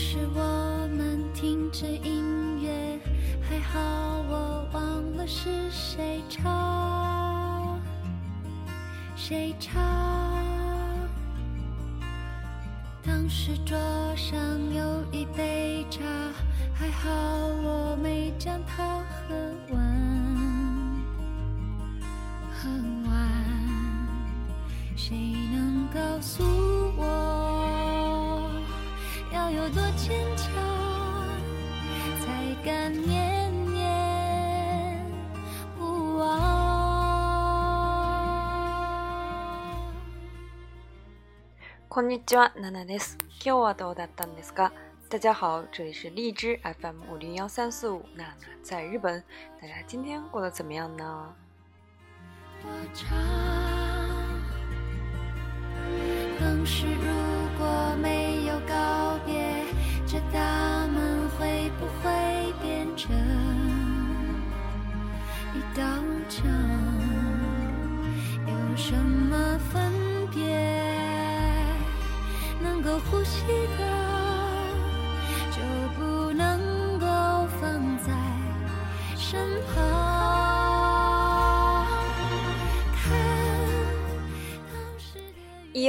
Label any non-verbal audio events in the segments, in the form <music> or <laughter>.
是我们听着音乐，还好我忘了是谁唱，谁唱。当时桌上有一杯茶，还好我没将它喝完，喝完。谁能告诉？こんにちは、ナナです。今日はどうだったですか？大家好，这里是荔枝 FM 五零幺三四五，娜娜在日本。大家今天过得怎么样呢？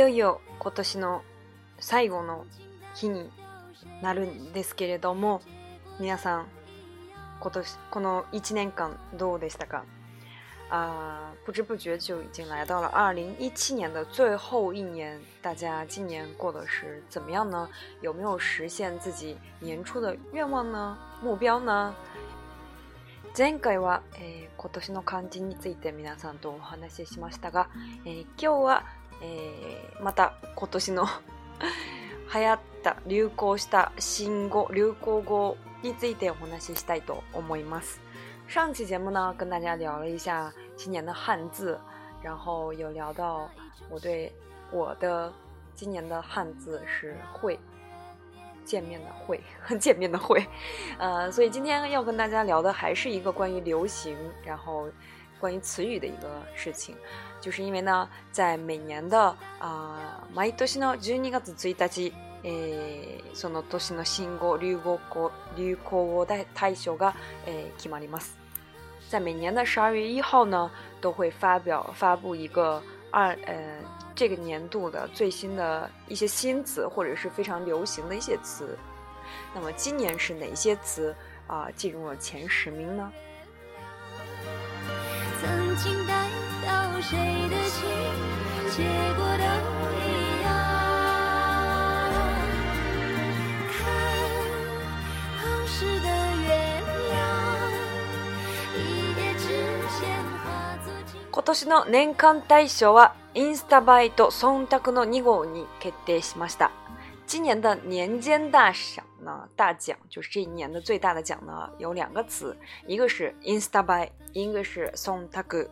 いよ今年の最後の日になるんですけれども皆さん今年この1年間どうでしたかあ u 不知不觉就已经来到了二零一七年的最后一年，大家今年过得是怎么样呢？有没有实现自己年初的愿望呢？目标呢？前回は、えー、今年の漢字について皆さんとお話ししましたが、えー、今日は、えー、また今年の <laughs> 流行った流行した新語流行語についてお話ししたいと思います。上期节目呢，跟大家聊了一下今年的汉字，然后有聊到我对我的今年的汉字是“会”，见面的“会”，<laughs> 见面的“会”，呃，所以今天要跟大家聊的还是一个关于流行，然后关于词语的一个事情，就是因为呢，在每年的啊，毎年の十二月一日、えー、その年の新語流行語流行語大大賞が、えー、決まります。在每年的十二月一号呢，都会发表发布一个二呃这个年度的最新的一些新词，或者是非常流行的一些词。那么今年是哪些词啊、进入了前十名呢？曾经带到谁的心，结果都一样。看后世的月亮，一夜之间化作今年の年間大賞はインスタ映えと忖度の2号に決定しました。今年的年间大赏呢，大奖就是这一年的最大的奖呢，有两个词，一个是 Insta Buy，一个是 Song Tag。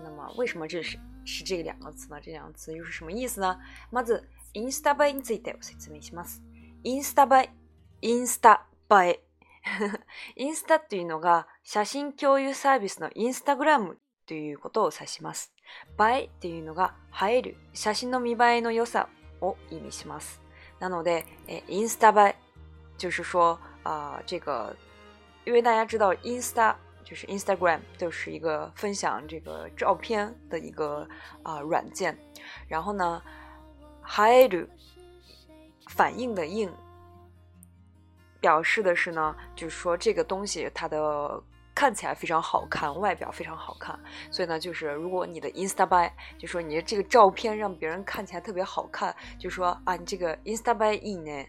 那么为什么这是是这两个词呢？这两个词又是什么意思呢？まず Insta b y について説明します。インスタバイ、インスタバイ。インスタっていうのが写真共有サービスのインスタグラムということを指します。バイっていうのが映える、写真の見栄えの良さを意味します。なので、哎 i n s t a r 就是说啊，这个，因为大家知道，Insta 就是 Instagram，就是一个分享这个照片的一个啊软件。然后呢 h i d e u 反应的应表示的是呢，就是说这个东西它的。看起来非常好看，外表非常好看，所以呢，就是如果你的 Insta by，就说你的这个照片让别人看起来特别好看，就说啊，你这个 Insta by in 呢，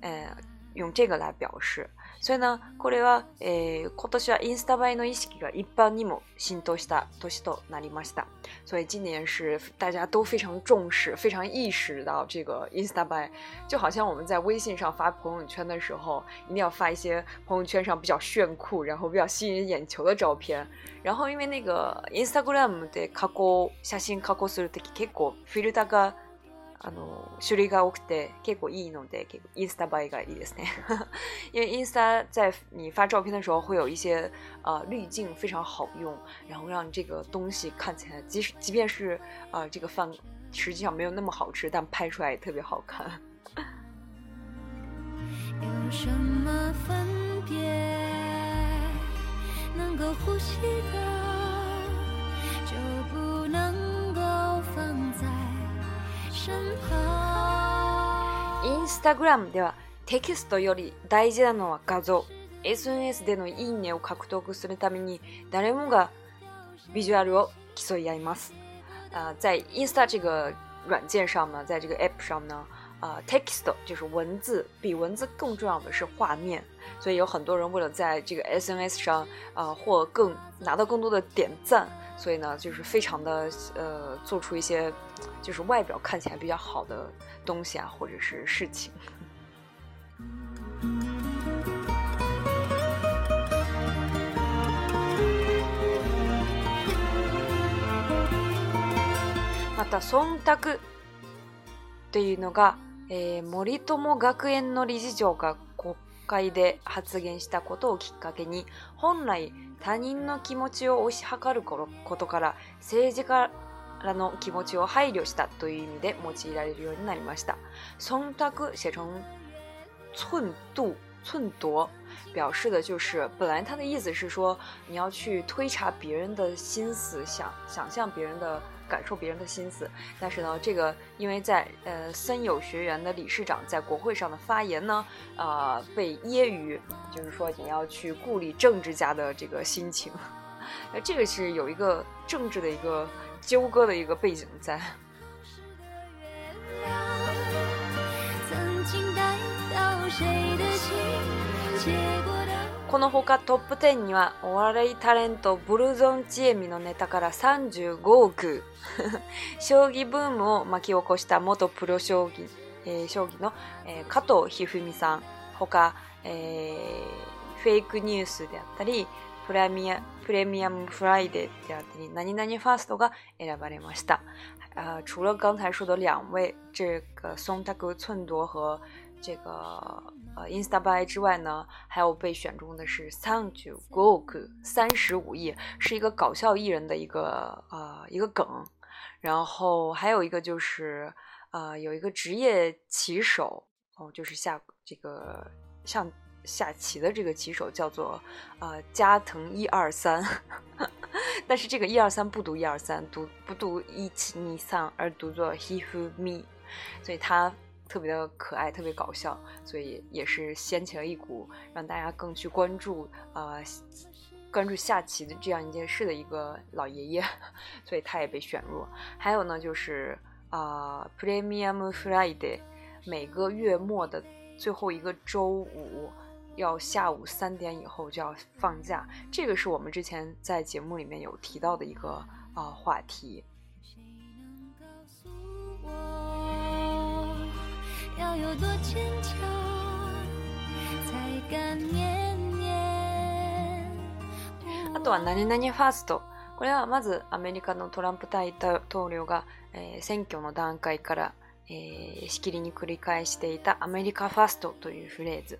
呃，用这个来表示。所以呢，これは今年はインスタ映えの意識が一般にも浸透した年となりました。所以今年是大家都非常重视、非常意识到这个 Instagram，就好像我们在微信上发朋友圈的时候，一定要发一些朋友圈上比较炫酷、然后比较吸引眼球的照片。然后因为那个 Instagram 的カコ写真カコするとき結構フィルターがあの種類が多くて結構いいので、インスタバイがいいですね。<laughs> 因为インスタ在你发照片的时候，会有一些呃滤镜非常好用，然后让这个东西看起来即使即便是呃这个饭实际上没有那么好吃，但拍出也特别好看。インスタグラムではテキストより大事なのは画像 SNS でのいいねを獲得するために誰もがビジュアルを競い合います。啊、在 Insta 这个软件上呢，在这个 App 上呢，啊，text 就是文字，比文字更重要的是画面，所以有很多人为了在这个 SNS 上啊，或更拿到更多的点赞，所以呢，就是非常的呃，做出一些就是外表看起来比较好的东西啊，或者是事情。<laughs> また忖度というのが。えー、森友学園の理事長が国会で発言したことをきっかけに本来他人の気持ちを推し量ることから政治家らの気持ちを配慮したという意味で用いられるようになりました忖度写成寸度寸度表示的就是本来他的意思是说你要去推察别人的心思想想象别人的感受别人的心思，但是呢，这个因为在呃森友学员的理事长在国会上的发言呢，呃被揶揄，就是说你要去顾虑政治家的这个心情，那这个是有一个政治的一个纠葛的一个背景在。谁的心このほかトップ10にはお笑いタレントブルゾンチエミのネタから35億 <laughs> 将棋ブームを巻き起こした元プロ将棋,、えー、将棋の、えー、加藤一二三さんほか、えー、フェイクニュースであったりプレミアプレミアムフライデーであったり何々ファーストが選ばれました。呃，除了刚才说的两位，这个松田寸和这个呃 i n s t a b r a 之外呢，还有被选中的是 Sangju g o g 三十五亿是一个搞笑艺人的一个呃一个梗，然后还有一个就是啊，有一个职业棋手哦，就是下这个像。下棋的这个棋手叫做呃，加藤一二三，<laughs> 但是这个一二三不读一二三，读不读一七二三而读作 Hefu Mi，所以他。特别的可爱，特别搞笑，所以也是掀起了一股让大家更去关注啊，关注下棋的这样一件事的一个老爷爷，<laughs> 所以他也被选入。还有呢，就是啊，Premium Friday，每个月末的最后一个周五要下午三点以后就要放假，这个是我们之前在节目里面有提到的一个啊话题。要有多坚强，才敢念念。あとは何々ファースト。これはまずアメリカのトランプ大統領が、えー、選挙の段階から、えー、しきりに繰り返していたアメリカファーストというフレーズ。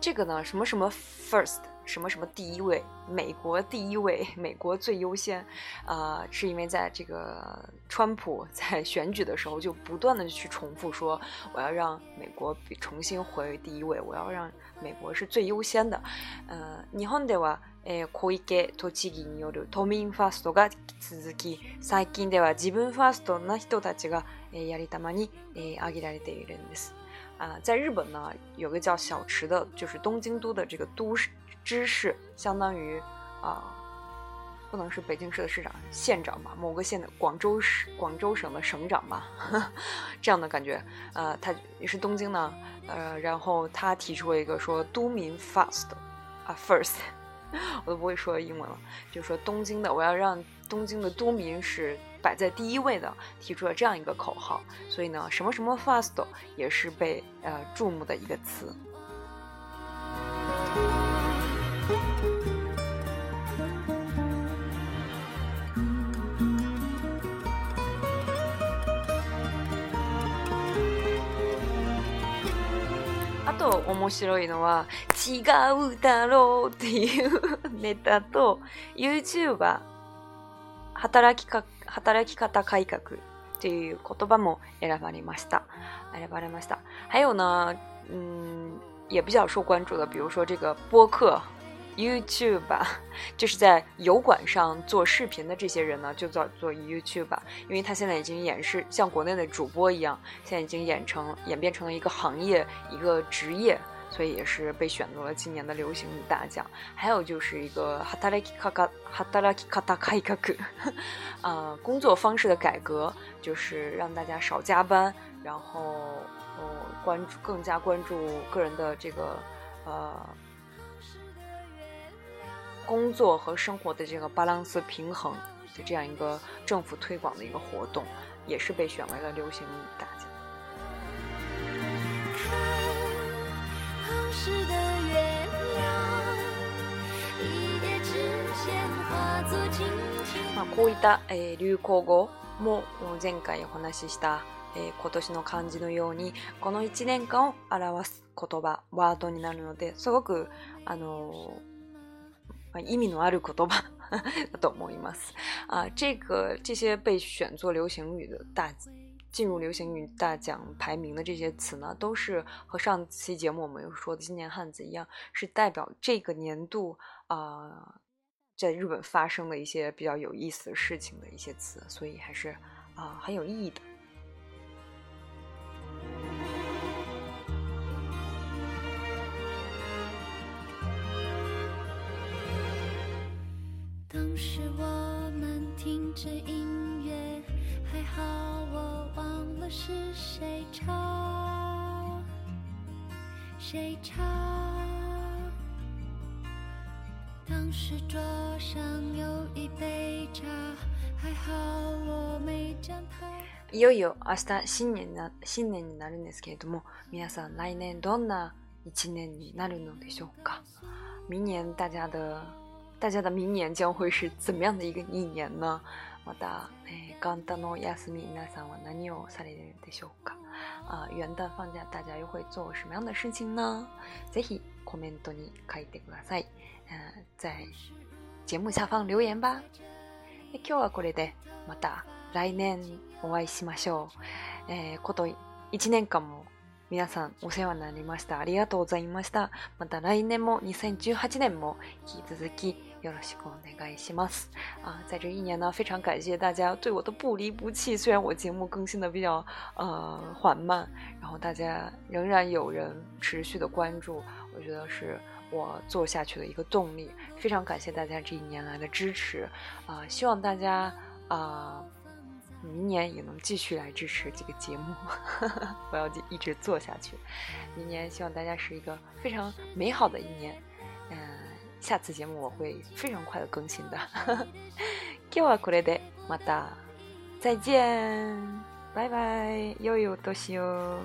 这个呢、什么什么 first。什么什么第一位，美国第一位，美国最优先，呃，是因为在这个川普在选举的时候就不断的去重复说，我要让美国重新回第一位，我要让美国是最优先的。嗯，日本では小池都知事による都民ファーストが続き、最近では自分ファーストな人たちがやりたまに挙げられているんです。啊，在日本呢，有个叫小池的，就是东京都的这个都。知事相当于啊，不能是北京市的市长、县长吧？某个县的，广州市、广州省的省长吧，<laughs> 这样的感觉。呃，他也是东京呢，呃，然后他提出了一个说“都民 fast”，啊，first，<laughs> 我都不会说英文了，就说东京的，我要让东京的都民是摆在第一位的，提出了这样一个口号。所以呢，什么什么 fast 也是被呃注目的一个词。と面白いのは、違うだろうっていうネタと、YouTuber、働きか、働き方改革っていう言葉も選ばれました。選ばれました。还有呢、うん、也比较受关注的、比如说这个播客。YouTube 吧，就是在油管上做视频的这些人呢，就叫做 YouTube 吧，因为他现在已经演示像国内的主播一样，现在已经演成演变成了一个行业，一个职业，所以也是被选作了今年的流行大奖。还有就是一个 Hatalki kaka h a t a k i kataka k <laughs> a 啊，工作方式的改革就是让大家少加班，然后哦关注更加关注个人的这个呃。工作和生活的这个巴朗斯平衡的这样一个政府推广的一个活动，也是被选为了流行大奖。的月まあこういった、えー、流行語も前回お話しした、えー、今年の漢字のようにこの1年間を表す言葉ワードになるのですごくあのー啊，イミノアリコトバなどもあります。啊，这个这些被选作流行语的大进入流行语大奖排名的这些词呢，都是和上期节目我们又说的“今年汉字”一样，是代表这个年度啊在日本发生的一些比较有意思的事情的一些词，所以还是啊很有意义的。着音乐，还好我忘了是谁唱，谁唱。当时桌上有一杯茶，还好我没将它。いよいよ明日新年な新年になるんですけれども皆さん来年どんな一年になるのでしょうか明年大家的大家的明年将会是怎么样的一个一年呢？また、えー、元旦の休み、皆さんは何をされるでしょうか？啊、呃，元旦放假大家又会做什么样的事情呢？ぜひコメントに書いてください。嗯、呃，在节目下方留言吧。今日はこれでまた来年お会いしましょう。えー、こと一年間も皆さんお世話になりました。ありがとうございました。また来年も2018年も引き続きしくお願いします。啊，在这一年呢，非常感谢大家对我的不离不弃。虽然我节目更新的比较呃缓慢，然后大家仍然有人持续的关注，我觉得是我做下去的一个动力。非常感谢大家这一年来的支持啊，希望大家啊，明年也能继续来支持这个节目，<laughs> 我要一直做下去。明年希望大家是一个非常美好的一年。下次节目我会非常快的更新的，哈，<laughs> 叫啊苦再见，拜拜，又有多西哦。